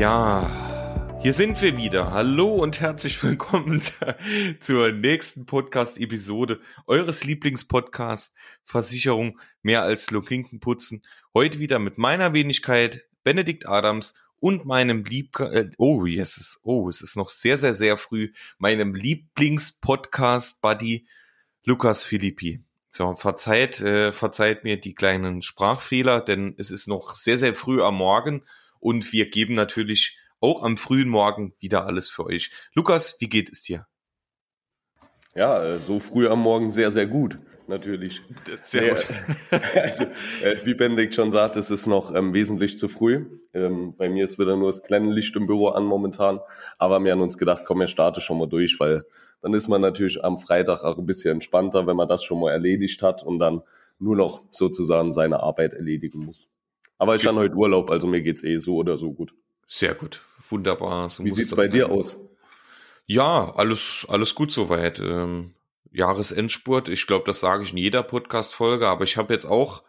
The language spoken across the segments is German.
Ja, hier sind wir wieder. Hallo und herzlich willkommen zur nächsten Podcast-Episode eures Lieblingspodcasts Versicherung mehr als Lokinken putzen. Heute wieder mit meiner Wenigkeit Benedikt Adams und meinem Lieb äh, oh yes, es ist, oh es ist noch sehr sehr sehr früh meinem Lieblingspodcast Buddy Lukas Philippi. So verzeiht äh, verzeiht mir die kleinen Sprachfehler, denn es ist noch sehr sehr früh am Morgen und wir geben natürlich auch am frühen Morgen wieder alles für euch. Lukas, wie geht es dir? Ja, äh, so früh am Morgen sehr, sehr gut, natürlich. Sehr gut. Also, äh, wie Benedikt schon sagt, es ist noch ähm, wesentlich zu früh. Ähm, bei mir ist wieder nur das kleine Licht im Büro an momentan. Aber wir haben uns gedacht, komm, wir starte schon mal durch, weil dann ist man natürlich am Freitag auch ein bisschen entspannter, wenn man das schon mal erledigt hat und dann nur noch sozusagen seine Arbeit erledigen muss. Aber ich habe heute Urlaub, also mir geht's eh so oder so gut. Sehr gut, wunderbar. So Wie sieht's bei sein. dir aus? Ja, alles alles gut soweit. Ähm, Jahresendspurt. Ich glaube, das sage ich in jeder Podcast-Folge, aber ich habe jetzt auch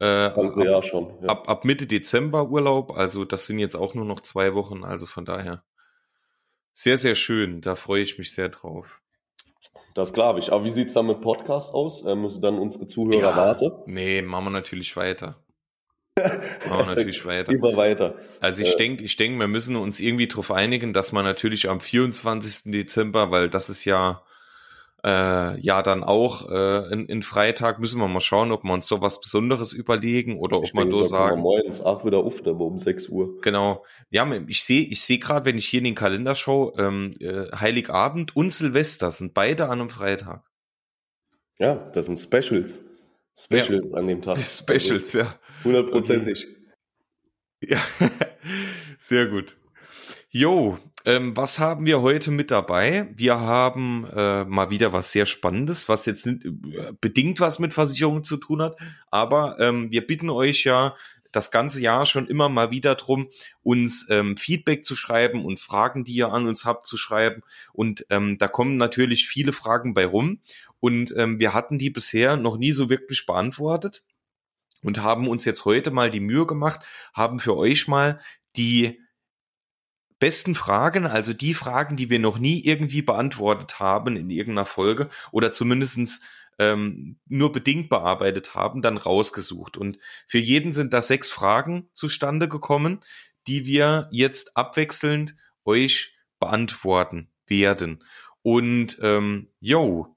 äh, ab, Jahr schon, ja. ab, ab Mitte Dezember Urlaub. Also das sind jetzt auch nur noch zwei Wochen. Also von daher sehr, sehr schön. Da freue ich mich sehr drauf. Das glaube ich. Aber wie sieht's dann mit Podcast aus? Äh, müssen dann unsere Zuhörer ja, warten? Nee, machen wir natürlich weiter. Machen wir natürlich weiter. Immer weiter. Also ich denke, ich denke, wir müssen uns irgendwie darauf einigen, dass man natürlich am 24. Dezember, weil das ist ja äh, ja dann auch äh, in, in Freitag, müssen wir mal schauen, ob wir uns so was Besonderes überlegen oder ob ich man da sagen. Morgens auch wieder auf, aber um 6 Uhr. Genau. Ja, ich sehe, ich sehe gerade, wenn ich hier in den Kalender schaue, ähm, äh, Heiligabend und Silvester sind beide an einem Freitag. Ja, das sind Specials. Specials ja. an dem Tag. Specials, also, ja. Hundertprozentig. Ja, sehr gut. Jo, ähm, was haben wir heute mit dabei? Wir haben äh, mal wieder was sehr Spannendes, was jetzt nicht, äh, bedingt was mit Versicherungen zu tun hat, aber ähm, wir bitten euch ja das ganze Jahr schon immer mal wieder drum, uns ähm, Feedback zu schreiben, uns Fragen, die ihr an uns habt, zu schreiben. Und ähm, da kommen natürlich viele Fragen bei rum. Und ähm, wir hatten die bisher noch nie so wirklich beantwortet und haben uns jetzt heute mal die Mühe gemacht, haben für euch mal die besten Fragen, also die Fragen, die wir noch nie irgendwie beantwortet haben in irgendeiner Folge oder zumindestens ähm, nur bedingt bearbeitet haben, dann rausgesucht. Und für jeden sind da sechs Fragen zustande gekommen, die wir jetzt abwechselnd euch beantworten werden. Und ähm, yo,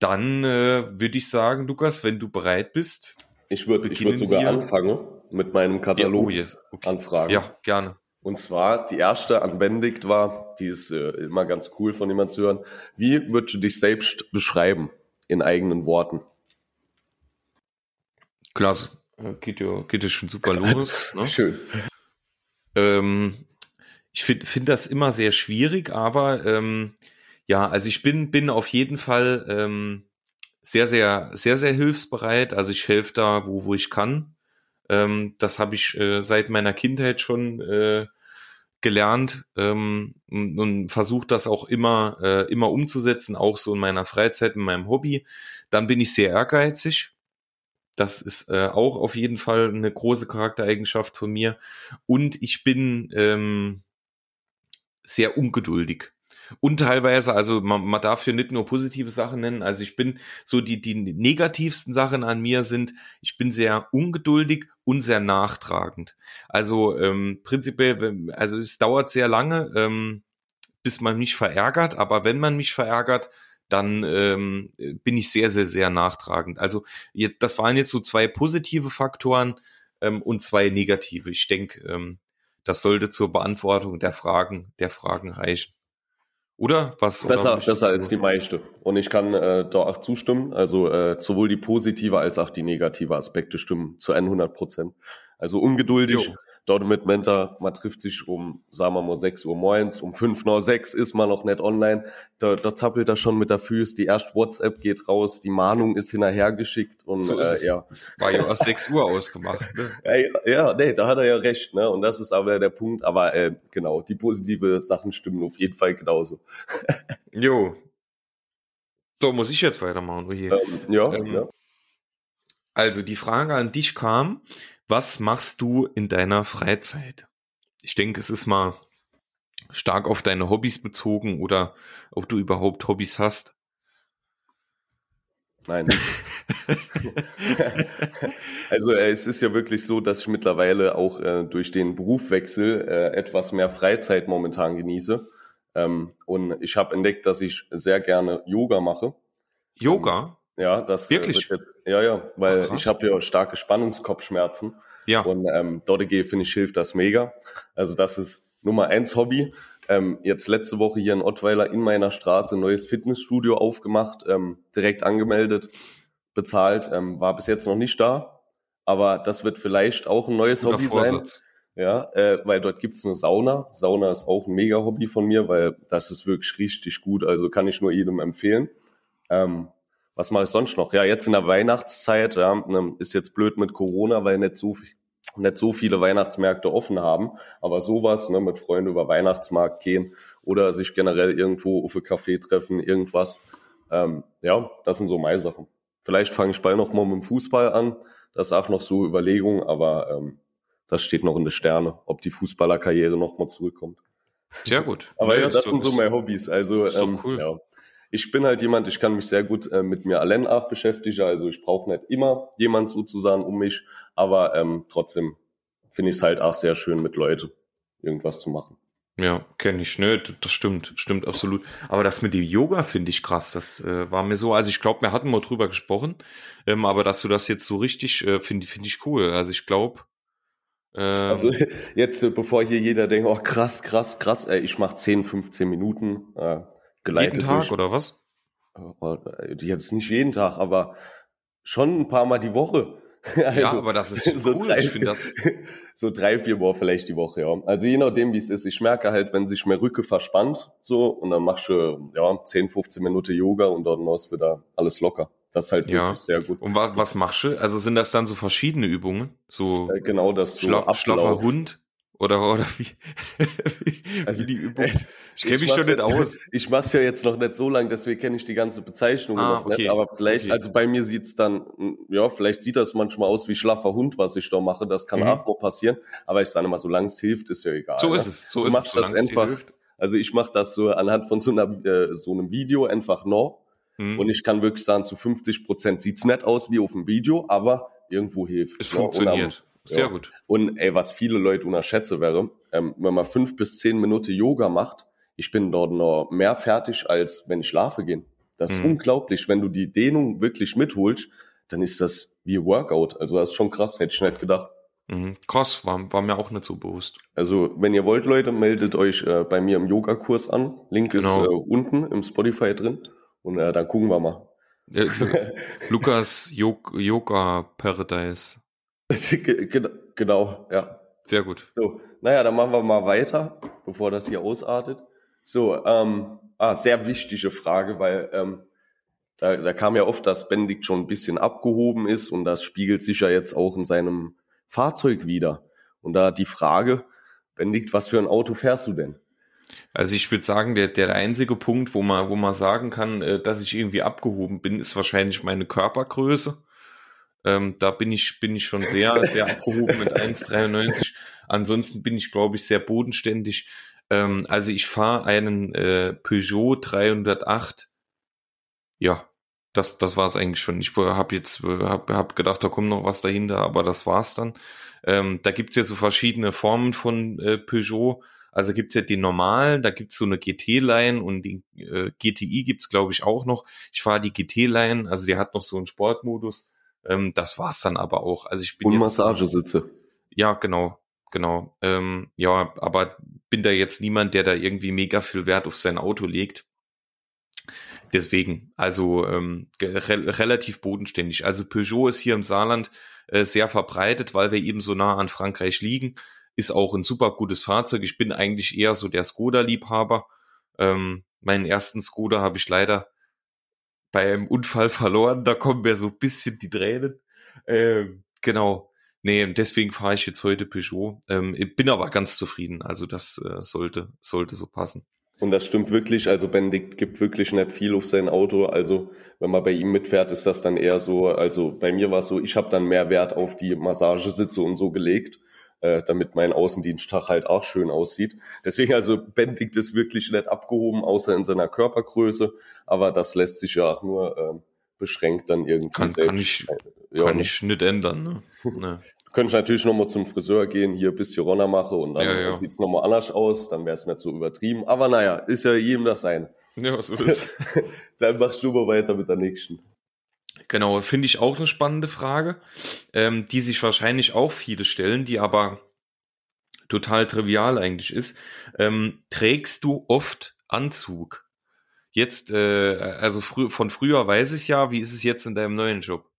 dann äh, würde ich sagen, Lukas, wenn du bereit bist. Ich würde würd sogar wir. anfangen mit meinem Katalog ja, oh yes. okay. Anfragen. Ja, gerne. Und zwar die erste an Benedikt war, die ist äh, immer ganz cool von jemand zu hören. Wie würdest du dich selbst beschreiben in eigenen Worten? Klasse. Geht ja, geht ja schon super los. Ne? Schön. Ähm, ich finde find das immer sehr schwierig, aber ähm, ja, also ich bin, bin auf jeden Fall ähm, sehr, sehr, sehr, sehr hilfsbereit. Also ich helfe da, wo, wo ich kann. Ähm, das habe ich äh, seit meiner Kindheit schon äh, gelernt ähm, und, und versuche das auch immer, äh, immer umzusetzen, auch so in meiner Freizeit, in meinem Hobby. Dann bin ich sehr ehrgeizig. Das ist äh, auch auf jeden Fall eine große Charaktereigenschaft von mir. Und ich bin ähm, sehr ungeduldig und teilweise, also man, man darf hier nicht nur positive Sachen nennen, also ich bin so die, die negativsten Sachen an mir sind, ich bin sehr ungeduldig und sehr nachtragend. Also ähm, prinzipiell, also es dauert sehr lange, ähm, bis man mich verärgert, aber wenn man mich verärgert, dann ähm, bin ich sehr, sehr, sehr nachtragend. Also das waren jetzt so zwei positive Faktoren ähm, und zwei negative. Ich denke, ähm, das sollte zur Beantwortung der Fragen, der Fragen reichen. Oder was? Besser, oder besser als die meiste. Und ich kann äh, da auch zustimmen. Also äh, sowohl die positive als auch die negative Aspekte stimmen zu 100 Prozent. Also ungeduldig, jo. Dort mit Mentor, man trifft sich um, sagen wir mal, 6 Uhr morgens, um 5 nach 6 ist man noch nicht online. Da, da zappelt er schon mit der Füße, die erste WhatsApp geht raus, die Mahnung ist hinterhergeschickt und so äh, ja. War ja erst 6 Uhr ausgemacht. Ne? ja, ja, nee, da hat er ja recht, ne? Und das ist aber der Punkt. Aber äh, genau, die positive Sachen stimmen auf jeden Fall genauso. jo. So, muss ich jetzt weitermachen? Ähm, ja, ähm, ja. Also die Frage an dich kam, was machst du in deiner Freizeit? ich denke, es ist mal stark auf deine Hobbys bezogen oder ob du überhaupt Hobbys hast. Nein. also äh, es ist ja wirklich so, dass ich mittlerweile auch äh, durch den Berufwechsel äh, etwas mehr Freizeit momentan genieße. Ähm, und ich habe entdeckt, dass ich sehr gerne Yoga mache. Yoga? Ja, das äh, wirklich. jetzt, ja, ja, weil Ach, ich habe ja starke Spannungskopfschmerzen. Ja. Und ähm, dort finde ich hilft das mega. Also das ist Nummer eins Hobby. Ähm, jetzt letzte Woche hier in Ottweiler in meiner Straße ein neues Fitnessstudio aufgemacht, ähm, direkt angemeldet, bezahlt, ähm, war bis jetzt noch nicht da, aber das wird vielleicht auch ein neues Hobby Vorsatz. sein. Ja, äh, weil dort gibt's eine Sauna. Sauna ist auch ein mega Hobby von mir, weil das ist wirklich richtig gut. Also kann ich nur jedem empfehlen. Ähm, was mache ich sonst noch? Ja, jetzt in der Weihnachtszeit, ja, ne, ist jetzt blöd mit Corona, weil nicht so nicht so viele Weihnachtsmärkte offen haben, aber sowas, ne, mit Freunden über Weihnachtsmarkt gehen oder sich generell irgendwo auf ein Café treffen, irgendwas. Ähm, ja, das sind so meine Sachen. Vielleicht fange ich bald noch mal mit dem Fußball an. Das ist auch noch so Überlegung, aber ähm, das steht noch in den Sterne, ob die Fußballerkarriere noch mal zurückkommt. Sehr gut. aber ja, das sind so meine Hobbys. Also ähm, cool. ja, ich bin halt jemand, ich kann mich sehr gut äh, mit mir allein auch beschäftigen. Also ich brauche nicht immer jemand sozusagen um mich, aber ähm, trotzdem finde ich es halt auch sehr schön, mit Leuten irgendwas zu machen. Ja, kenne ich, ne, das stimmt, stimmt absolut. Aber das mit dem Yoga finde ich krass, das äh, war mir so, also ich glaube, wir hatten mal drüber gesprochen, ähm, aber dass du das jetzt so richtig, äh, finde finde ich cool. Also ich glaube, ähm, also jetzt, äh, bevor hier jeder denkt, oh krass, krass, krass, ey, ich mache 10, 15 Minuten, äh, geleitet. Jeden Tag durch, oder was? Äh, jetzt nicht jeden Tag, aber schon ein paar Mal die Woche. Also, ja, aber das ist so cool. Drei, ich finde das so drei, vier Mal vielleicht die Woche, ja. Also je nachdem, wie es ist. Ich merke halt, wenn sich mehr Rücke verspannt, so, und dann machst du, ja, 10, 15 Minuten Yoga und dann ist wieder alles locker. Das ist halt wirklich ja. sehr gut. Und was, was machst du? Also sind das dann so verschiedene Übungen? So äh, genau das so Schlaf, schlaffer Hund? Oder, oder wie, wie, also, die Übung? Ich kenne mich schon nicht aus. Ich mach's ja jetzt noch nicht so lang, deswegen kenne ich die ganze Bezeichnung ah, noch okay. nicht. Aber vielleicht, okay. also bei mir sieht's dann, ja, vielleicht sieht das manchmal aus wie schlaffer Hund, was ich da mache. Das kann mhm. auch mal passieren. Aber ich sage immer, solange es hilft, ist ja egal. So ist ne? es. So ist es. Das einfach, also ich mache das so anhand von so, einer, äh, so einem Video einfach noch. Mhm. Und ich kann wirklich sagen, zu 50 Prozent sieht's nett aus wie auf dem Video, aber irgendwo hilft. Es ne? funktioniert. Sehr ja. gut. Und ey, was viele Leute unterschätze wäre, ähm, wenn man fünf bis zehn Minuten Yoga macht, ich bin dort noch mehr fertig, als wenn ich schlafe gehe. Das ist mhm. unglaublich. Wenn du die Dehnung wirklich mitholst, dann ist das wie Workout. Also das ist schon krass, hätte ich nicht gedacht. Mhm. Krass, war, war mir auch nicht so bewusst. Also, wenn ihr wollt, Leute, meldet euch äh, bei mir im Yoga-Kurs an. Link genau. ist äh, unten im Spotify drin. Und äh, dann gucken wir mal. Lukas Yoga Paradise. genau, ja. Sehr gut. So, naja, dann machen wir mal weiter, bevor das hier ausartet. So, ähm, ah, sehr wichtige Frage, weil ähm, da, da kam ja oft, dass Benedikt schon ein bisschen abgehoben ist und das spiegelt sich ja jetzt auch in seinem Fahrzeug wieder. Und da die Frage, Benedikt, was für ein Auto fährst du denn? Also ich würde sagen, der, der einzige Punkt, wo man, wo man sagen kann, äh, dass ich irgendwie abgehoben bin, ist wahrscheinlich meine Körpergröße. Ähm, da bin ich, bin ich schon sehr, sehr abgehoben mit 1,93. Ansonsten bin ich, glaube ich, sehr bodenständig. Ähm, also ich fahre einen äh, Peugeot 308. Ja, das, das war es eigentlich schon. Ich habe jetzt hab, hab gedacht, da kommt noch was dahinter, aber das war's dann. Ähm, da gibt's ja so verschiedene Formen von äh, Peugeot. Also gibt's ja die normalen, da gibt's so eine GT-Line und die äh, GTI gibt's glaube ich auch noch. Ich fahre die GT-Line, also die hat noch so einen Sportmodus. Ähm, das war's dann aber auch. Also ich bin Und jetzt, Massagesitze. Ja, genau, genau. Ähm, ja, aber bin da jetzt niemand, der da irgendwie mega viel Wert auf sein Auto legt. Deswegen, also ähm, re relativ bodenständig. Also Peugeot ist hier im Saarland äh, sehr verbreitet, weil wir eben so nah an Frankreich liegen. Ist auch ein super gutes Fahrzeug. Ich bin eigentlich eher so der Skoda-Liebhaber. Ähm, meinen ersten Skoda habe ich leider beim Unfall verloren. Da kommen mir so ein bisschen die Tränen. Ähm, genau. Nee, deswegen fahre ich jetzt heute Peugeot. Ähm, bin aber ganz zufrieden. Also das äh, sollte, sollte so passen. Und das stimmt wirklich. Also Benedikt gibt wirklich nicht viel auf sein Auto. Also wenn man bei ihm mitfährt, ist das dann eher so. Also bei mir war es so, ich habe dann mehr Wert auf die Massagesitze und so gelegt. Äh, damit mein Außendiensttag halt auch schön aussieht. Deswegen also Benedikt ist wirklich nicht abgehoben, außer in seiner Körpergröße, aber das lässt sich ja auch nur äh, beschränkt dann irgendwie kann, selbst. Kann ich, ja, kann ich nicht ändern. Ne? ne. Könnte ich natürlich nochmal zum Friseur gehen, hier bis Runter mache und dann ja, ja. sieht's nochmal anders aus, dann wäre es nicht so übertrieben. Aber naja, ist ja jedem das sein. Ja, was ist. dann machst du mal weiter mit der nächsten. Genau, finde ich auch eine spannende Frage, ähm, die sich wahrscheinlich auch viele stellen, die aber total trivial eigentlich ist. Ähm, trägst du oft Anzug? Jetzt, äh, also frü von früher weiß ich ja, wie ist es jetzt in deinem neuen Job?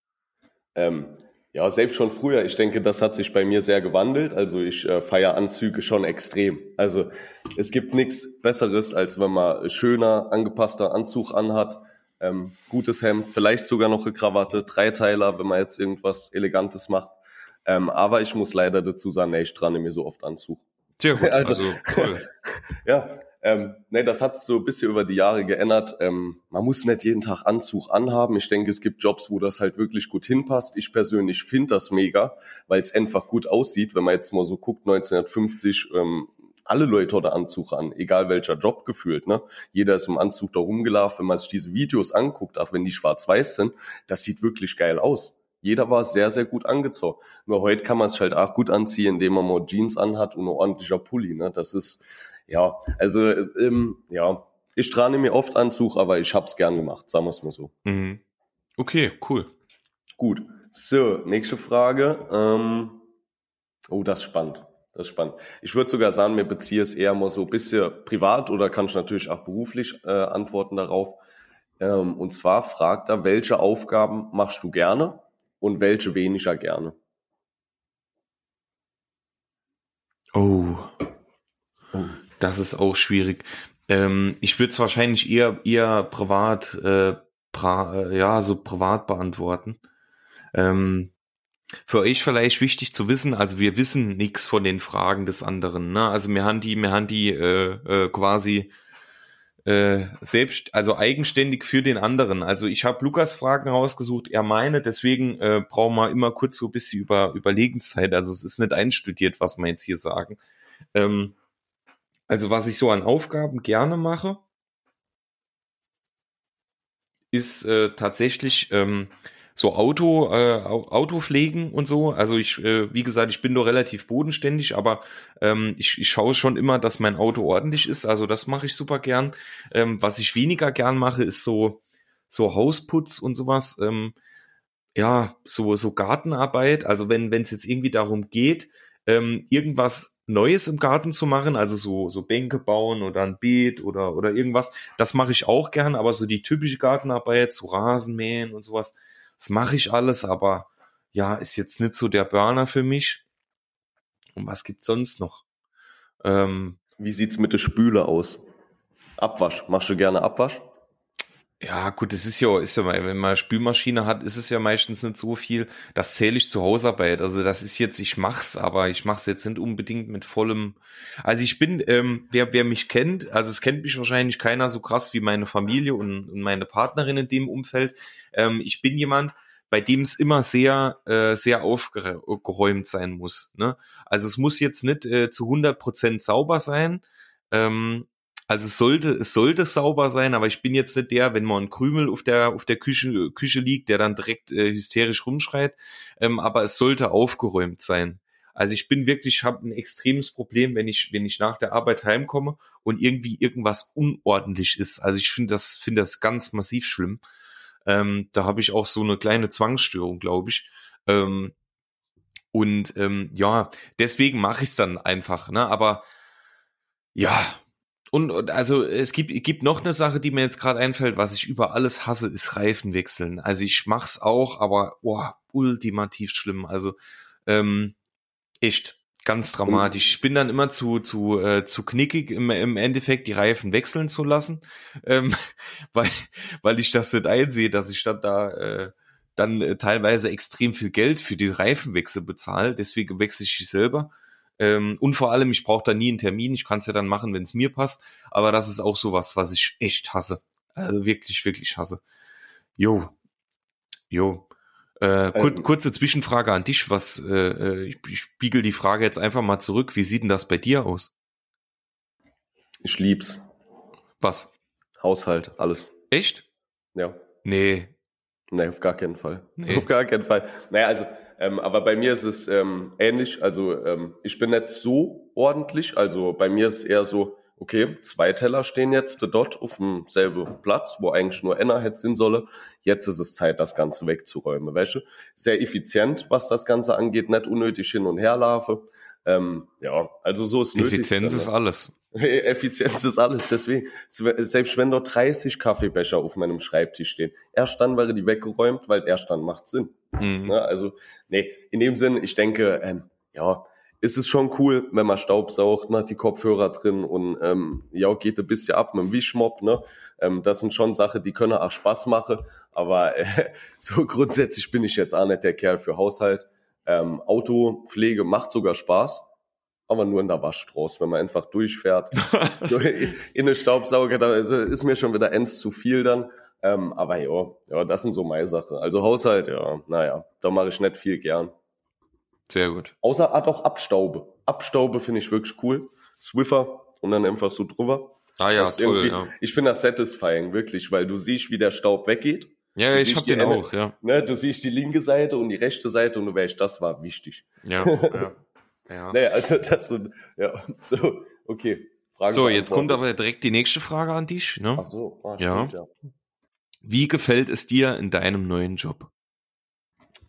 Ähm, ja, selbst schon früher. Ich denke, das hat sich bei mir sehr gewandelt. Also ich äh, feiere Anzüge schon extrem. Also es gibt nichts Besseres, als wenn man schöner, angepasster Anzug anhat, ähm, gutes Hemd, vielleicht sogar noch eine Krawatte, Dreiteiler, wenn man jetzt irgendwas Elegantes macht. Ähm, aber ich muss leider dazu sagen, nee, ich trane mir so oft Anzug. Sehr gut, also, also cool. ja, ähm, nee, das hat so ein bisschen über die Jahre geändert. Ähm, man muss nicht jeden Tag Anzug anhaben. Ich denke, es gibt Jobs, wo das halt wirklich gut hinpasst. Ich persönlich finde das mega, weil es einfach gut aussieht, wenn man jetzt mal so guckt, 1950, ähm, alle Leute oder Anzug an, egal welcher Job gefühlt. Ne? Jeder ist im Anzug da rumgelaufen. Wenn man sich diese Videos anguckt, auch wenn die schwarz-weiß sind, das sieht wirklich geil aus. Jeder war sehr, sehr gut angezogen. Nur heute kann man es halt auch gut anziehen, indem man mal Jeans anhat und ein ordentlicher Pulli. Ne? Das ist, ja, also ähm, ja, ich trane mir oft Anzug, aber ich hab's gern gemacht, sagen wir es mal so. Mhm. Okay, cool. Gut. So, nächste Frage. Ähm, oh, das ist spannend. Das ist spannend. Ich würde sogar sagen, mir beziehe es eher mal so ein bisschen privat oder kann ich natürlich auch beruflich äh, antworten darauf. Ähm, und zwar fragt er, welche Aufgaben machst du gerne und welche weniger gerne? Oh. Das ist auch schwierig. Ähm, ich würde es wahrscheinlich eher eher privat, äh, pra, äh, ja, so privat beantworten. Ähm, für euch vielleicht wichtig zu wissen, also wir wissen nichts von den Fragen des anderen. Ne? Also wir haben die, wir haben die äh, äh, quasi äh, selbst, also eigenständig für den anderen. Also ich habe Lukas Fragen rausgesucht, er meine, deswegen äh, brauchen wir immer kurz so ein bisschen über Überlegenszeit. Also es ist nicht einstudiert, was wir jetzt hier sagen. Ähm, also was ich so an Aufgaben gerne mache, ist äh, tatsächlich ähm, so Auto, äh, Autopflegen und so. Also ich, äh, wie gesagt, ich bin nur relativ bodenständig, aber ähm, ich, ich schaue schon immer, dass mein Auto ordentlich ist. Also das mache ich super gern. Ähm, was ich weniger gern mache, ist so so Hausputz und sowas. Ähm, ja, so so Gartenarbeit. Also wenn wenn es jetzt irgendwie darum geht, ähm, irgendwas Neues im Garten zu machen, also so, so Bänke bauen oder ein Beet oder, oder irgendwas, das mache ich auch gern, aber so die typische Gartenarbeit, so Rasenmähen und sowas, das mache ich alles, aber ja, ist jetzt nicht so der Burner für mich. Und was gibt's sonst noch? Ähm, Wie sieht's mit der Spüle aus? Abwasch. Machst du gerne Abwasch? Ja, gut, es ist ja, ist ja, wenn man Spülmaschine hat, ist es ja meistens nicht so viel. Das zähle ich zur Hausarbeit. Also das ist jetzt, ich mach's, aber ich mach's jetzt nicht unbedingt mit vollem. Also ich bin, ähm, wer, wer mich kennt, also es kennt mich wahrscheinlich keiner so krass wie meine Familie und, und meine Partnerin in dem Umfeld. Ähm, ich bin jemand, bei dem es immer sehr, äh, sehr aufgeräumt sein muss. Ne? Also es muss jetzt nicht äh, zu 100 Prozent sauber sein. Ähm, also es sollte, es sollte sauber sein, aber ich bin jetzt nicht der, wenn mal ein Krümel auf der, auf der Küche, Küche liegt, der dann direkt äh, hysterisch rumschreit. Ähm, aber es sollte aufgeräumt sein. Also ich bin wirklich, ich habe ein extremes Problem, wenn ich, wenn ich nach der Arbeit heimkomme und irgendwie irgendwas unordentlich ist. Also ich finde das, finde das ganz massiv schlimm. Ähm, da habe ich auch so eine kleine Zwangsstörung, glaube ich. Ähm, und ähm, ja, deswegen mache ich es dann einfach. Ne? Aber ja, und, und also es gibt, gibt noch eine Sache, die mir jetzt gerade einfällt, was ich über alles hasse, ist Reifen wechseln. Also ich mach's auch, aber boah, ultimativ schlimm. Also ähm, echt ganz dramatisch. Ich bin dann immer zu zu äh, zu knickig im, im Endeffekt die Reifen wechseln zu lassen, ähm, weil weil ich das nicht einsehe, dass ich dann da äh, dann äh, teilweise extrem viel Geld für die Reifenwechsel bezahle. Deswegen wechsle ich sie selber. Ähm, und vor allem, ich brauche da nie einen Termin. Ich kann es ja dann machen, wenn es mir passt. Aber das ist auch sowas, was ich echt hasse. Also wirklich, wirklich hasse. Jo. Jo. Äh, kur ähm, kurze Zwischenfrage an dich. Was äh, äh, ich, ich spiegel die Frage jetzt einfach mal zurück. Wie sieht denn das bei dir aus? Ich lieb's. Was? Haushalt, alles. Echt? Ja. Nee. Nee, auf gar keinen Fall. Nee. Auf gar keinen Fall. Naja, also, ähm, aber bei mir ist es ähm, ähnlich. Also ähm, ich bin nicht so ordentlich. Also bei mir ist es eher so, okay, zwei Teller stehen jetzt dort auf dem selben Platz, wo eigentlich nur einer hätte sein solle. Jetzt ist es Zeit, das Ganze wegzuräumen. Du? Sehr effizient, was das Ganze angeht, nicht unnötig hin und her laufe. Ähm, ja, also so ist nötig. Effizienz ist alles. Effizienz ist alles. Deswegen, selbst wenn dort 30 Kaffeebecher auf meinem Schreibtisch stehen, erst dann wäre die weggeräumt, weil erst dann macht Sinn. Mhm. Ja, also, nee, in dem Sinn, ich denke, ähm, ja, ist es schon cool, wenn man Staubsaugt, man hat die Kopfhörer drin und ähm, ja, geht ein bisschen ab mit dem Wischmopp, ne? Ähm, das sind schon Sachen, die können auch Spaß machen, aber äh, so grundsätzlich bin ich jetzt auch nicht der Kerl für Haushalt. Ähm, Autopflege macht sogar Spaß, aber nur in der Waschstraße, wenn man einfach durchfährt. in eine Staubsauger, da ist mir schon wieder eins zu viel dann. Ähm, aber ja, ja, das sind so meine Sachen. Also Haushalt, ja, naja, da mache ich nicht viel gern. Sehr gut. Außer Art auch Abstaube. Abstaube finde ich wirklich cool. Swiffer und dann einfach so drüber. Ah ja, toll, ja. Ich finde das satisfying, wirklich, weil du siehst, wie der Staub weggeht. Ja, ich hab den auch, ja. Ne, du siehst die linke Seite und die rechte Seite und du weißt, das war wichtig. Ja, ja. ja. nee, also das, ja, so, okay. Frage so, jetzt kommt aber direkt die nächste Frage an dich, ne? Ach so, ah, stimmt, ja. ja. Wie gefällt es dir in deinem neuen Job?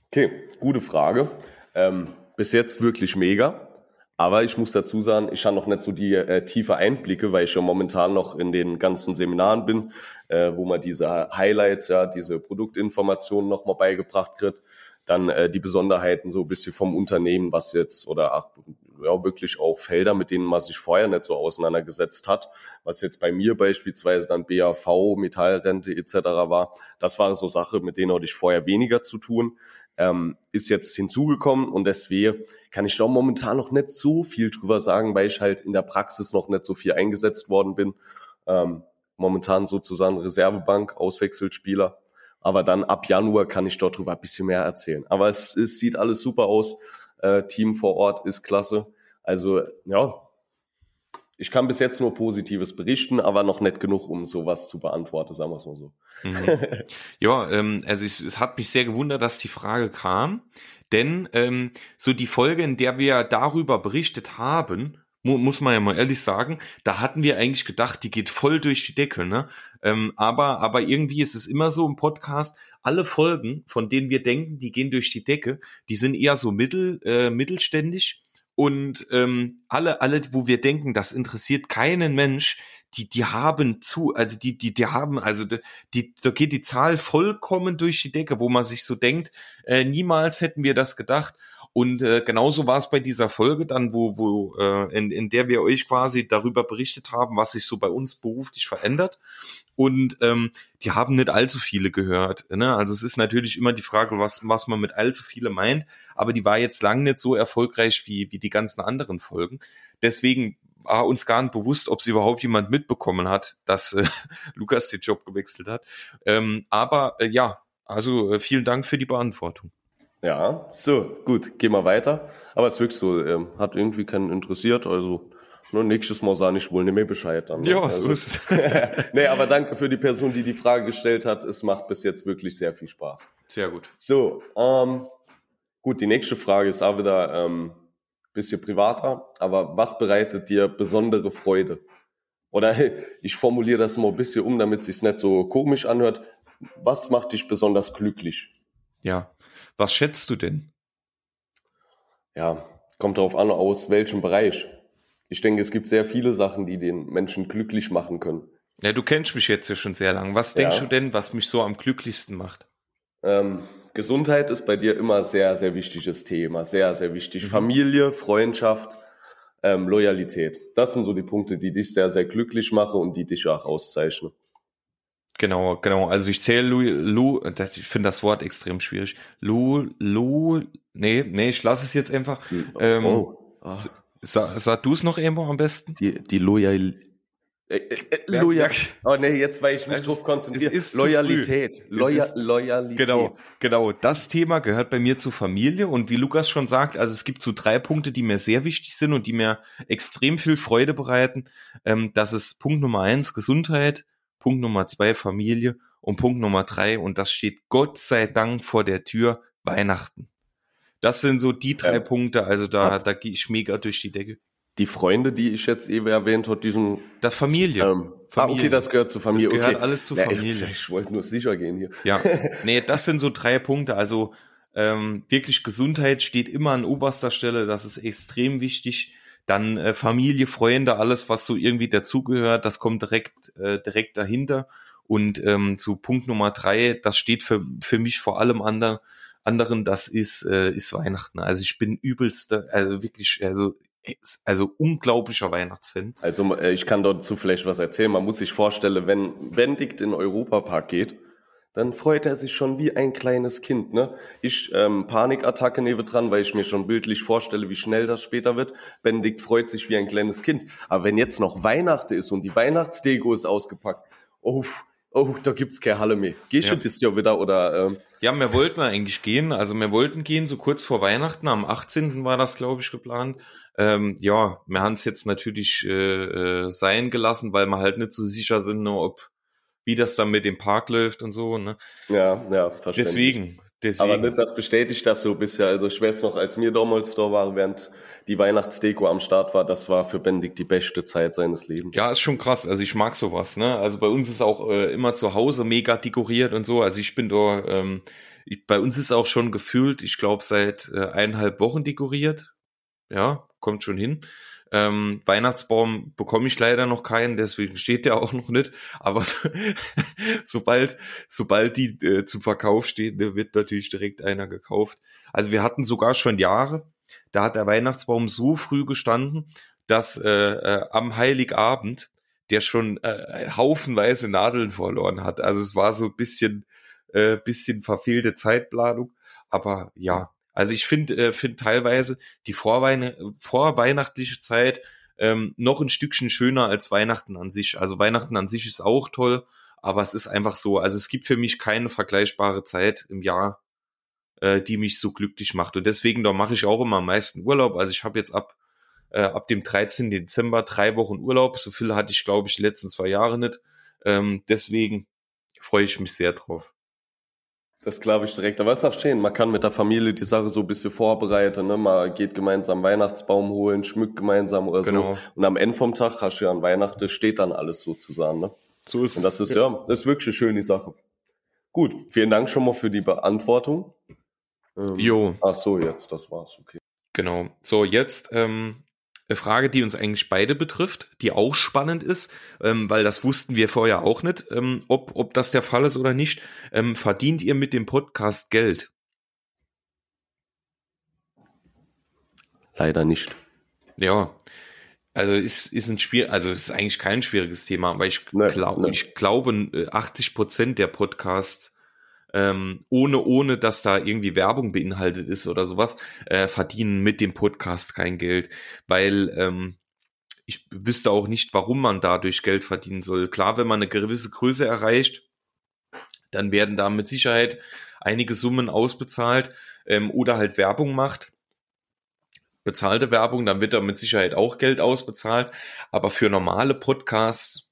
Okay, gute Frage. Ähm, bis jetzt wirklich mega. Aber ich muss dazu sagen, ich habe noch nicht so die äh, tiefe Einblicke, weil ich ja momentan noch in den ganzen Seminaren bin, äh, wo man diese Highlights, ja, diese Produktinformationen nochmal beigebracht wird. Dann äh, die Besonderheiten so ein bisschen vom Unternehmen, was jetzt oder ach, ja, wirklich auch Felder, mit denen man sich vorher nicht so auseinandergesetzt hat, was jetzt bei mir beispielsweise dann BAV, Metallrente etc. war. Das war so Sache, mit denen hatte ich vorher weniger zu tun ähm, ist jetzt hinzugekommen und deswegen kann ich da momentan noch nicht so viel drüber sagen, weil ich halt in der Praxis noch nicht so viel eingesetzt worden bin. Ähm, momentan sozusagen Reservebank, Auswechselspieler. Aber dann ab Januar kann ich dort drüber ein bisschen mehr erzählen. Aber es, es sieht alles super aus. Äh, Team vor Ort ist klasse. Also ja, ich kann bis jetzt nur Positives berichten, aber noch nicht genug, um sowas zu beantworten, sagen wir es mal so. Mhm. Ja, ähm, also es, es hat mich sehr gewundert, dass die Frage kam, denn ähm, so die Folge, in der wir darüber berichtet haben, mu muss man ja mal ehrlich sagen, da hatten wir eigentlich gedacht, die geht voll durch die Decke, ne? Ähm, aber, aber irgendwie ist es immer so im Podcast, alle Folgen, von denen wir denken, die gehen durch die Decke, die sind eher so mittel, äh, mittelständig und ähm, alle, alle, wo wir denken, das interessiert keinen Mensch, die, die haben zu, also die, die, die haben, also die, da geht die Zahl vollkommen durch die Decke, wo man sich so denkt, äh, niemals hätten wir das gedacht. Und äh, genauso war es bei dieser Folge dann, wo, wo äh, in, in der wir euch quasi darüber berichtet haben, was sich so bei uns beruflich verändert. Und ähm, die haben nicht allzu viele gehört. Ne? Also es ist natürlich immer die Frage, was, was man mit allzu viele meint, aber die war jetzt lang nicht so erfolgreich wie, wie die ganzen anderen Folgen. Deswegen war uns gar nicht bewusst, ob es überhaupt jemand mitbekommen hat, dass äh, Lukas den Job gewechselt hat. Ähm, aber äh, ja, also äh, vielen Dank für die Beantwortung. Ja, so, gut, gehen wir weiter. Aber es ist wirklich so, ähm, hat irgendwie keinen interessiert, also nur ne, nächstes Mal sah ich wohl nicht mehr Bescheid dann. Ne? Ja, also, so ist Nee, aber danke für die Person, die die Frage gestellt hat. Es macht bis jetzt wirklich sehr viel Spaß. Sehr gut. So, ähm, gut, die nächste Frage ist auch wieder ähm, bisschen privater, aber was bereitet dir besondere Freude? Oder ich formuliere das mal ein bisschen um, damit es sich nicht so komisch anhört. Was macht dich besonders glücklich? Ja, was schätzt du denn? Ja, kommt darauf an, aus welchem Bereich. Ich denke, es gibt sehr viele Sachen, die den Menschen glücklich machen können. Ja, du kennst mich jetzt ja schon sehr lang. Was denkst ja. du denn, was mich so am glücklichsten macht? Ähm, Gesundheit ist bei dir immer sehr, sehr wichtiges Thema. Sehr, sehr wichtig. Mhm. Familie, Freundschaft, ähm, Loyalität. Das sind so die Punkte, die dich sehr, sehr glücklich machen und die dich auch auszeichnen. Genau, genau. Also ich zähle Lu, Lu, das, ich finde das Wort extrem schwierig. Lu, Lu, nee, nee, ich lasse es jetzt einfach. Oh. Ähm, oh. Oh. Sag, sag du es noch irgendwo am besten? Die, die Loyal, Äh, äh, Loyal. Oh nee, jetzt weil ich mich drauf konzentriere. Es ist Loyalität. Loya ist- Loyalität. Genau, genau. Das Thema gehört bei mir zur Familie und wie Lukas schon sagt, also es gibt so drei Punkte, die mir sehr wichtig sind und die mir extrem viel Freude bereiten. Ähm, das ist Punkt Nummer eins, Gesundheit, Punkt Nummer zwei, Familie und Punkt Nummer drei, und das steht Gott sei Dank vor der Tür, Weihnachten. Das sind so die drei Ja. Punkte, also da, da gehe ich mega durch die Decke. Die Freunde, die ich jetzt eben erwähnt habe, diesen. Das Familie. Ähm, ah, Familie. okay, das gehört zur Familie. Das gehört okay. alles zur Ja, Familie. Ich, ich wollte nur sicher gehen hier. Ja, nee, das sind so drei Punkte. Also ähm, wirklich Gesundheit steht immer an oberster Stelle. Das ist extrem wichtig. Dann äh, Familie, Freunde, alles, was so irgendwie dazugehört, das kommt direkt, äh, direkt dahinter. Und ähm, zu Punkt Nummer drei, das steht für, für mich vor allem anderen, anderen, das ist, äh, ist Weihnachten. Also ich bin übelster, also wirklich, also, also unglaublicher Weihnachtsfan. Also äh, ich kann dazu vielleicht was erzählen. Man muss sich vorstellen, wenn Benedikt in den Europapark geht, dann freut er sich schon wie ein kleines Kind. Ne? Ich ähm, Panikattacke neben dran, weil ich mir schon bildlich vorstelle, wie schnell das später wird. Benedikt freut sich wie ein kleines Kind. Aber wenn jetzt noch Weihnachten ist und die Weihnachtsdeko ist ausgepackt, oh, oh, da gibt's keine Halle mehr. Gehst Ja. du das Jahr wieder oder ähm, Ja, wir wollten eigentlich gehen. Also wir wollten gehen, so kurz vor Weihnachten. Am 18. war das, glaube ich, geplant. Ähm, ja, wir haben es jetzt natürlich äh, äh, sein gelassen, weil wir halt nicht so sicher sind, ne, ob wie das dann mit dem Park läuft und so. Ne? ja, ja, verständlich. Deswegen, deswegen. Aber das bestätigt das so bisher. Also ich weiß noch, als mir damals da war, während die Weihnachtsdeko am Start war, das war für Benedikt die beste Zeit seines Lebens. Ja, ist schon krass. Also ich mag sowas. Ne? Also bei uns ist auch äh, immer zu Hause mega dekoriert und so. Also ich bin da. Ähm, ich, bei uns ist auch schon gefühlt, ich glaube seit äh, eineinhalb Wochen dekoriert. Ja, kommt schon hin. Ähm, Weihnachtsbaum bekomme ich leider noch keinen, deswegen steht der auch noch nicht. Aber sobald, sobald die äh, zum Verkauf steht, ne, wird natürlich direkt einer gekauft. Also wir hatten sogar schon Jahre, da hat der Weihnachtsbaum so früh gestanden, dass äh, äh, am Heiligabend der schon äh, haufenweise Nadeln verloren hat. Also es war so ein bisschen, äh, bisschen verfehlte Zeitplanung. Aber ja, also ich finde äh, find teilweise die Vorweine vorweihnachtliche Zeit ähm, noch ein Stückchen schöner als Weihnachten an sich. Also Weihnachten an sich ist auch toll, aber es ist einfach so. Also es gibt für mich keine vergleichbare Zeit im Jahr, äh, die mich so glücklich macht. Und deswegen, da mache ich auch immer am meisten Urlaub. Also ich habe jetzt ab äh, ab dem 13. Dezember drei Wochen Urlaub. So viel hatte ich, glaube ich, die letzten zwei Jahre nicht. Ähm, deswegen freue ich mich sehr drauf. Das glaube ich direkt. Aber es ist auch schön. Man kann mit der Familie die Sache so ein bisschen vorbereiten. Ne? Man geht gemeinsam Weihnachtsbaum holen, schmückt gemeinsam oder Genau. so. Und am Ende vom Tag hast du ja an Weihnachten, steht dann alles sozusagen. Ne? So ist Und das ist ja, das ist wirklich eine schöne Sache. Gut, vielen Dank schon mal für die Beantwortung. Ähm, Jo. Ach so, jetzt, das war's, okay. Genau. So, jetzt ähm, eine Frage, die uns eigentlich beide betrifft, die auch spannend ist, ähm, weil das wussten wir vorher auch nicht, ähm, ob, ob das der Fall ist oder nicht. Ähm, verdient ihr mit dem Podcast Geld? Leider nicht. Ja. Also ist, ist ein Spiel, also es ist eigentlich kein schwieriges Thema, aber ich, Nee, glaub, nee. ich glaube, äh, 80 Prozent der Podcasts, ähm, ohne, ohne dass da irgendwie Werbung beinhaltet ist oder sowas, äh, verdienen mit dem Podcast kein Geld, weil ähm, ich wüsste auch nicht, warum man dadurch Geld verdienen soll. Klar, wenn man eine gewisse Größe erreicht, dann werden da mit Sicherheit einige Summen ausbezahlt ähm, oder halt Werbung macht bezahlte Werbung, dann wird da mit Sicherheit auch Geld ausbezahlt. Aber für normale Podcasts,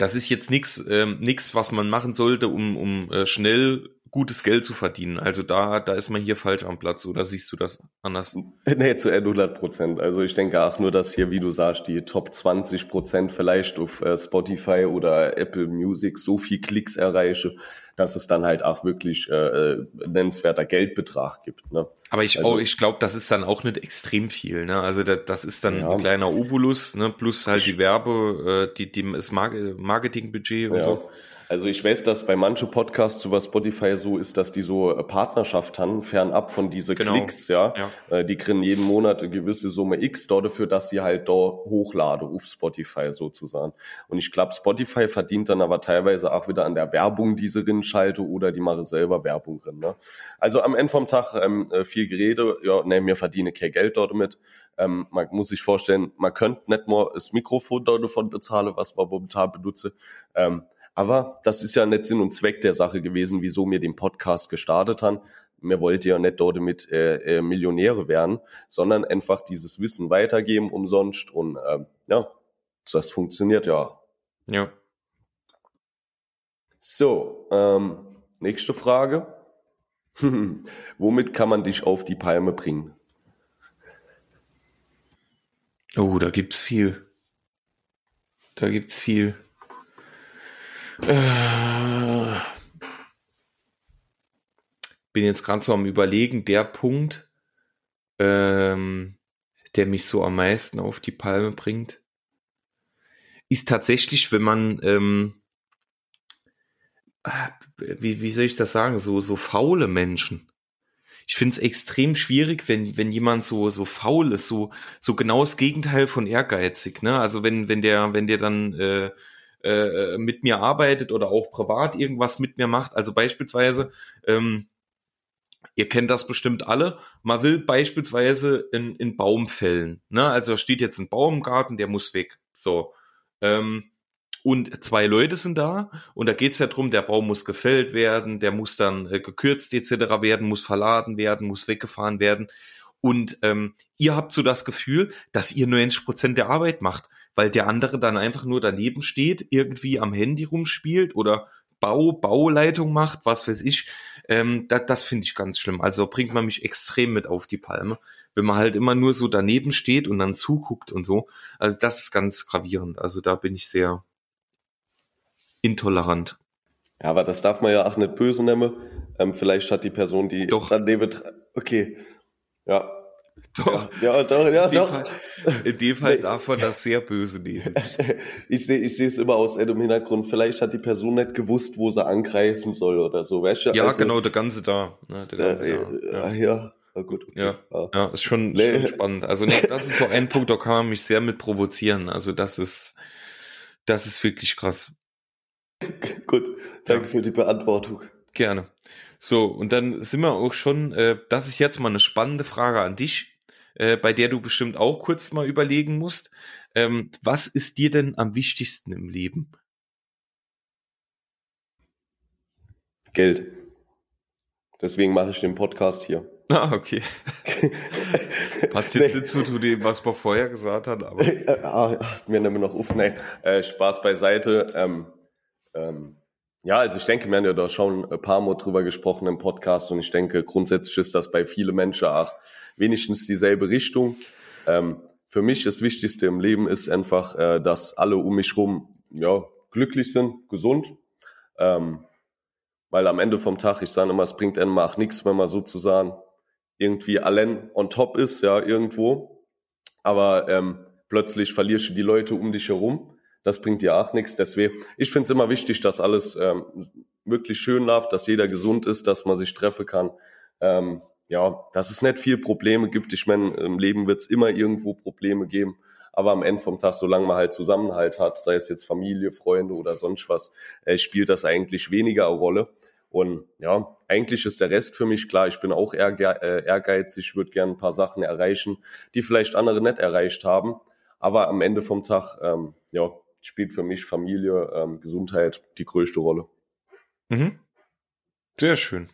das ist jetzt nichts, ähm, nix, was man machen sollte, um, um äh, schnell gutes Geld zu verdienen. Also da, da ist man hier falsch am Platz, oder siehst du das anders? Nee, zu 100 Prozent. Also ich denke auch nur, dass hier, wie du sagst, die Top 20 Prozent vielleicht auf äh, Spotify oder Apple Music so viel Klicks erreiche, dass es dann halt auch wirklich äh, äh, nennenswerter Geldbetrag gibt. Ne? Aber ich, Also- oh, ich glaube, das ist dann auch nicht extrem viel. Ne? Also das, das ist dann Ja. ein kleiner Obolus, ne? plus halt die Werbe, äh, die, die, das Mar Marketingbudget und Ja. so. Also ich weiß, dass bei manchen Podcasts über Spotify so ist, dass die so äh, Partnerschaft haben, fernab von diese Genau. Klicks, ja. Ja. Äh, Die kriegen jeden Monat eine gewisse Summe X dafür, dass sie halt da hochladen auf Spotify sozusagen. Und ich glaube, Spotify verdient dann aber teilweise auch wieder an der Werbung, die sie drin schalte oder die mache selber Werbung drin. Ne? Also am Ende vom Tag ähm, äh, viel Gerede, ja, ne, mir verdiene kein Geld dort mit. Ähm, man muss sich vorstellen, man könnte nicht nur das Mikrofon dort davon bezahlen, was man momentan benutze. Ähm, aber das ist ja nicht Sinn und Zweck der Sache gewesen, wieso wir den Podcast gestartet haben. Mir wollte ja nicht dort mit äh, äh, Millionäre werden, sondern einfach dieses Wissen weitergeben umsonst und äh, ja, das funktioniert ja. Ja. So, ähm, nächste Frage. Womit kann man dich auf die Palme bringen? Oh, da gibt's viel. Da gibt's viel. Äh, bin jetzt gerade so am überlegen, der Punkt, ähm, der mich so am meisten auf die Palme bringt, ist tatsächlich, wenn man, ähm, wie, wie soll ich das sagen, so, so faule Menschen ich finde es extrem schwierig, wenn, wenn jemand so, so faul ist, so, so genau das Gegenteil von ehrgeizig, ne? Also wenn, wenn der, wenn der dann äh, äh, mit mir arbeitet oder auch privat irgendwas mit mir macht, also beispielsweise, ähm, ihr kennt das bestimmt alle, man will beispielsweise in, in Baum fällen, ne? Also steht jetzt ein Baum im Garten, der muss weg. So. Ähm, und zwei Leute sind da und da geht's ja drum, der Baum muss gefällt werden, der muss dann äh, gekürzt etc. werden, muss verladen werden, muss weggefahren werden. Und ähm, ihr habt so das Gefühl, dass ihr 90 Prozent der Arbeit macht, weil der andere dann einfach nur daneben steht, irgendwie am Handy rumspielt oder Bau, Bauleitung macht, was weiß ich. Ähm, das das finde ich ganz schlimm. Also bringt man mich extrem mit auf die Palme, wenn man halt immer nur so daneben steht und dann zuguckt und so. Also das ist ganz gravierend. Also da bin ich sehr, intolerant. Ja, aber das darf man ja auch nicht böse nehmen. Ähm, vielleicht hat die Person, die doch. daneben, okay, ja. Doch. Ja, ja doch, ja, in doch. Fall, in dem Fall nee. man das sehr böse nehmen. ich sehe ich sehe es immer aus dem Hintergrund. Vielleicht hat die Person nicht gewusst, wo sie angreifen soll oder so. Weißt du? Ja, also, genau, der ganze da. Ne, der ganze äh, da. Ja. ja. Na gut, okay. ja, ja, ja, ist schon, nee. schon spannend. Also nee, das ist so ein Punkt, da kann man mich sehr mit provozieren. Also das ist, das ist wirklich krass. Gut, danke ja. für die Beantwortung. Gerne. So, und dann sind wir auch schon, äh, das ist jetzt mal eine spannende Frage an dich, äh, bei der du bestimmt auch kurz mal überlegen musst. Ähm, was ist dir denn am wichtigsten im Leben? Geld. Deswegen mache ich den Podcast hier. Ah, okay. Passt jetzt nee. nicht zu, zu dem, was wir vorher gesagt haben, aber. ah, wir nehmen noch auf. Nee, äh, Spaß beiseite. Ähm, ähm, ja, also ich denke, wir haben ja da schon ein paar Mal drüber gesprochen im Podcast und ich denke, grundsätzlich ist das bei vielen Menschen auch wenigstens dieselbe Richtung. Ähm, für mich das Wichtigste im Leben ist einfach, äh, dass alle um mich rum ja, glücklich sind, gesund. Ähm, weil am Ende vom Tag, ich sage immer, es bringt einem auch nichts, wenn man sozusagen irgendwie allen on top ist, ja, irgendwo. Aber ähm, plötzlich verlierst du die Leute um dich herum das bringt dir auch nichts. Deswegen, ich finde es immer wichtig, dass alles ähm, wirklich schön läuft, dass jeder gesund ist, dass man sich treffen kann. Ähm, ja, dass es nicht viel Probleme gibt. Ich meine, im Leben wird es immer irgendwo Probleme geben. Aber am Ende vom Tag, solange man halt Zusammenhalt hat, sei es jetzt Familie, Freunde oder sonst was, äh, spielt das eigentlich weniger eine Rolle. Und ja, eigentlich ist der Rest für mich klar. Ich bin auch äh, ehrgeizig, würde gerne ein paar Sachen erreichen, die vielleicht andere nicht erreicht haben. Aber am Ende vom Tag, ähm, ja, spielt für mich Familie, ähm, Gesundheit die größte Rolle. Mhm. Sehr schön.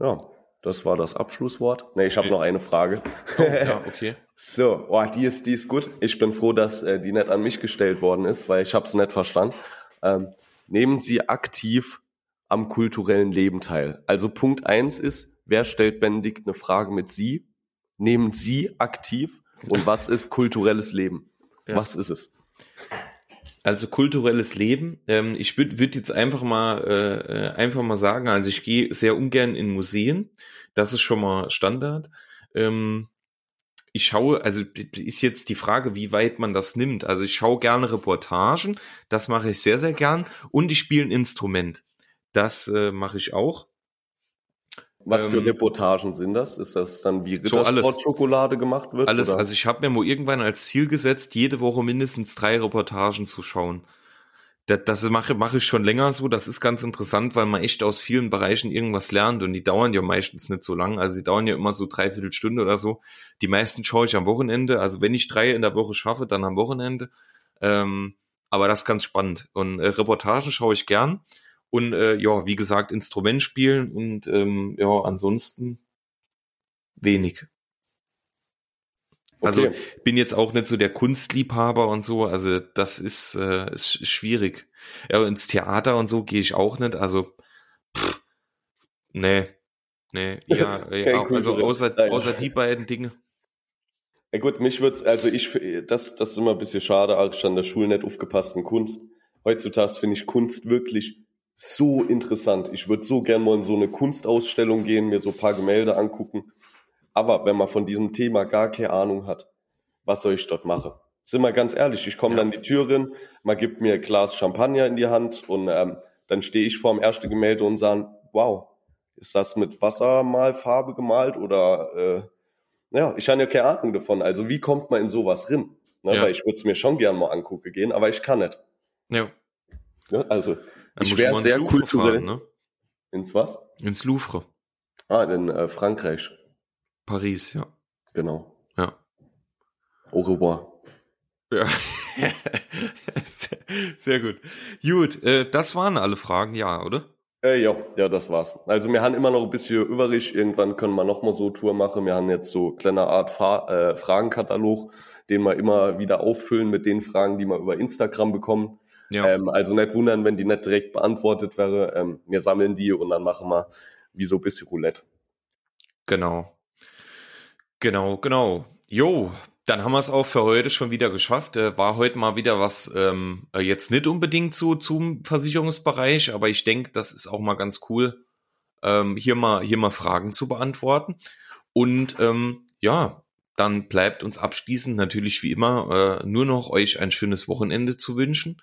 Ja, das war das Abschlusswort. Ne, ich habe noch eine Frage. Oh, ja, okay. so, oh, die ist, die ist gut. Ich bin froh, dass äh, die nicht an mich gestellt worden ist, weil ich habe es nicht verstanden. Ähm, nehmen Sie aktiv am kulturellen Leben teil. Also Punkt eins ist, wer stellt Benedikt eine Frage mit Sie? Nehmen Sie aktiv und was ist kulturelles Leben? Ja. Was ist es? Also kulturelles Leben. Ähm, ich würde würd jetzt einfach mal äh, äh, einfach mal sagen, also ich gehe sehr ungern in Museen. Das ist schon mal Standard. Ähm, ich schaue, also ist jetzt die Frage, wie weit man das nimmt. Also ich schaue gerne Reportagen, das mache ich sehr, sehr gern. Und ich spiele ein Instrument. Das äh, mache ich auch. Was für ähm, Reportagen sind das? Ist das dann wie Rittersport-Schokolade gemacht wird? Alles. Oder? Also ich habe mir mal irgendwann als Ziel gesetzt, jede Woche mindestens drei Reportagen zu schauen. das, das mache, mache ich schon länger so. Das ist ganz interessant, weil man echt aus vielen Bereichen irgendwas lernt und die dauern ja meistens nicht so lang. Also sie dauern ja immer so dreiviertel Stunde oder so. Die meisten schaue ich am Wochenende. Also wenn ich drei in der Woche schaffe, dann am Wochenende. Ähm, aber das ist ganz spannend. Und äh, Reportagen schaue ich gern. Und äh, ja, wie gesagt, Instrument spielen und ähm, ja, ansonsten wenig. Also okay. bin jetzt auch nicht so der Kunstliebhaber und so, also das ist, äh, ist schwierig. Ja, ins Theater und so gehe ich auch nicht, also pff, nee, nee, ja, ja also außer, außer die beiden Dinge. Ja gut, mich wird's, also ich, das, das ist immer ein bisschen schade, als ich an der Schule nicht aufgepasst in Kunst. Heutzutage finde ich Kunst wirklich so interessant. Ich würde so gern mal in so eine Kunstausstellung gehen, mir so ein paar Gemälde angucken. Aber wenn man von diesem Thema gar keine Ahnung hat, was soll ich dort machen? Sind wir ganz ehrlich, ich komme ja. dann die Tür rein, man gibt mir ein Glas Champagner in die Hand und ähm, dann stehe ich vor dem ersten Gemälde und sage, wow, ist das mit Wassermalfarbe gemalt oder äh, ja, ich habe ja keine Ahnung davon. Also wie kommt man in sowas rein? Ne, ja. Weil ich würde es mir schon gern mal angucken gehen, aber ich kann nicht. Ja. ja also ich wäre sehr kulturell. Fahren, ne? Ins was? Ins Louvre. Ah, in äh, Frankreich. Paris, ja. Genau. Ja. Au revoir. Ja. Sehr gut. Gut, äh, das waren alle Fragen, ja, oder? Äh, ja, ja, das war's. Also wir haben immer noch ein bisschen übrig. Irgendwann können wir noch mal so Tour machen. Wir haben jetzt so kleine Art Fa äh, Fragenkatalog, den wir immer wieder auffüllen mit den Fragen, die wir über Instagram bekommen. Ja. Ähm, also nicht wundern, wenn die nicht direkt beantwortet wäre. Ähm, wir sammeln die und dann machen wir wie so ein bisschen Roulette. Genau. Genau, genau. Jo, dann haben wir es auch für heute schon wieder geschafft. Äh, war heute mal wieder was ähm, äh, jetzt nicht unbedingt so zum Versicherungsbereich, aber ich denke, das ist auch mal ganz cool, ähm, hier mal hier mal Fragen zu beantworten. Und ähm, ja, dann bleibt uns abschließend natürlich wie immer äh, nur noch euch ein schönes Wochenende zu wünschen.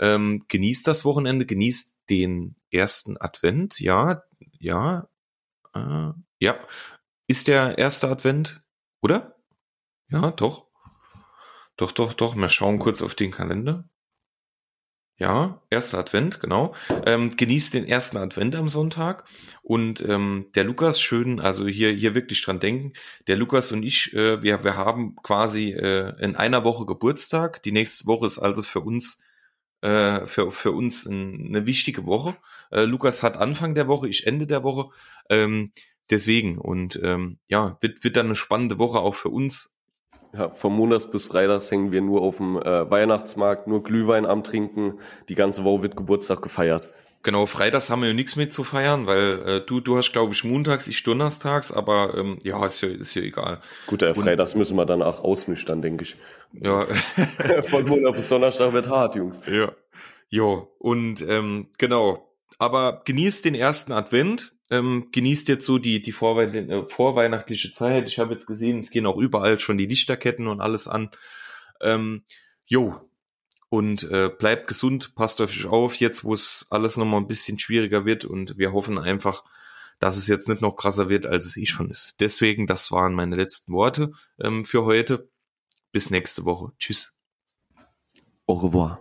Ähm, genießt das Wochenende, genießt den ersten Advent, ja, ja, äh, ja. Ist der erste Advent, oder? Ja, doch. Doch, doch, doch. Wir schauen kurz auf den Kalender. Ja, erster Advent, genau. Ähm, genießt den ersten Advent am Sonntag. Und ähm, der Lukas, schön, also hier, hier wirklich dran denken. Der Lukas und ich, äh, wir, wir haben quasi äh, in einer Woche Geburtstag. Die nächste Woche ist also für uns äh, für, für uns ein, eine wichtige Woche. Äh, Lukas hat Anfang der Woche, ich Ende der Woche. Ähm, deswegen und ähm, ja, wird, wird dann eine spannende Woche auch für uns. Ja, vom Montags bis Freitags hängen wir nur auf dem äh, Weihnachtsmarkt, nur Glühwein am Trinken. Die ganze Woche wird Geburtstag gefeiert. Genau, freitags haben wir ja nichts mit zu feiern, weil äh, du, du hast, glaube ich, montags, ich donnerstags, aber ähm, ja, ist ja, ist ja egal. Gut, äh, freitags müssen wir dann auch ausnüchtern, denke ich. Ja. Von Montag bis Donnerstag wird hart, Jungs. Ja. Jo, und ähm, genau. Aber genießt den ersten Advent ähm, genießt jetzt so die, die vorwe äh, vorweihnachtliche Zeit. Ich habe jetzt gesehen, es gehen auch überall schon die Lichterketten und alles an. Ähm, jo, und äh, bleibt gesund, passt auf euch auf, jetzt wo es alles nochmal ein bisschen schwieriger wird und wir hoffen einfach, dass es jetzt nicht noch krasser wird, als es eh schon ist. Deswegen, das waren meine letzten Worte ähm, für heute. Bis nächste Woche. Tschüss. Au revoir.